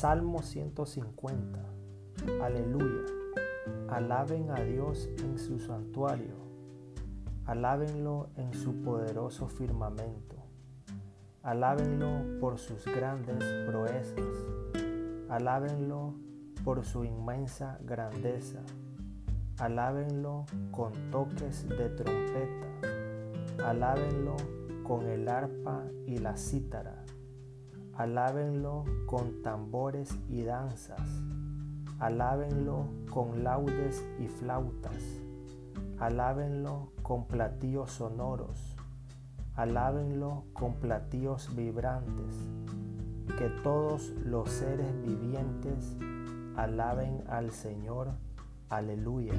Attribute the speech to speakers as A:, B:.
A: Salmo 150. Aleluya. Alaben a Dios en su santuario. Alábenlo en su poderoso firmamento. Alábenlo por sus grandes proezas. Alábenlo por su inmensa grandeza. Alábenlo con toques de trompeta. Alábenlo con el arpa y la cítara Alábenlo con tambores y danzas. Alábenlo con laudes y flautas. Alábenlo con platillos sonoros. Alábenlo con platillos vibrantes. Que todos los seres vivientes alaben al Señor. Aleluya.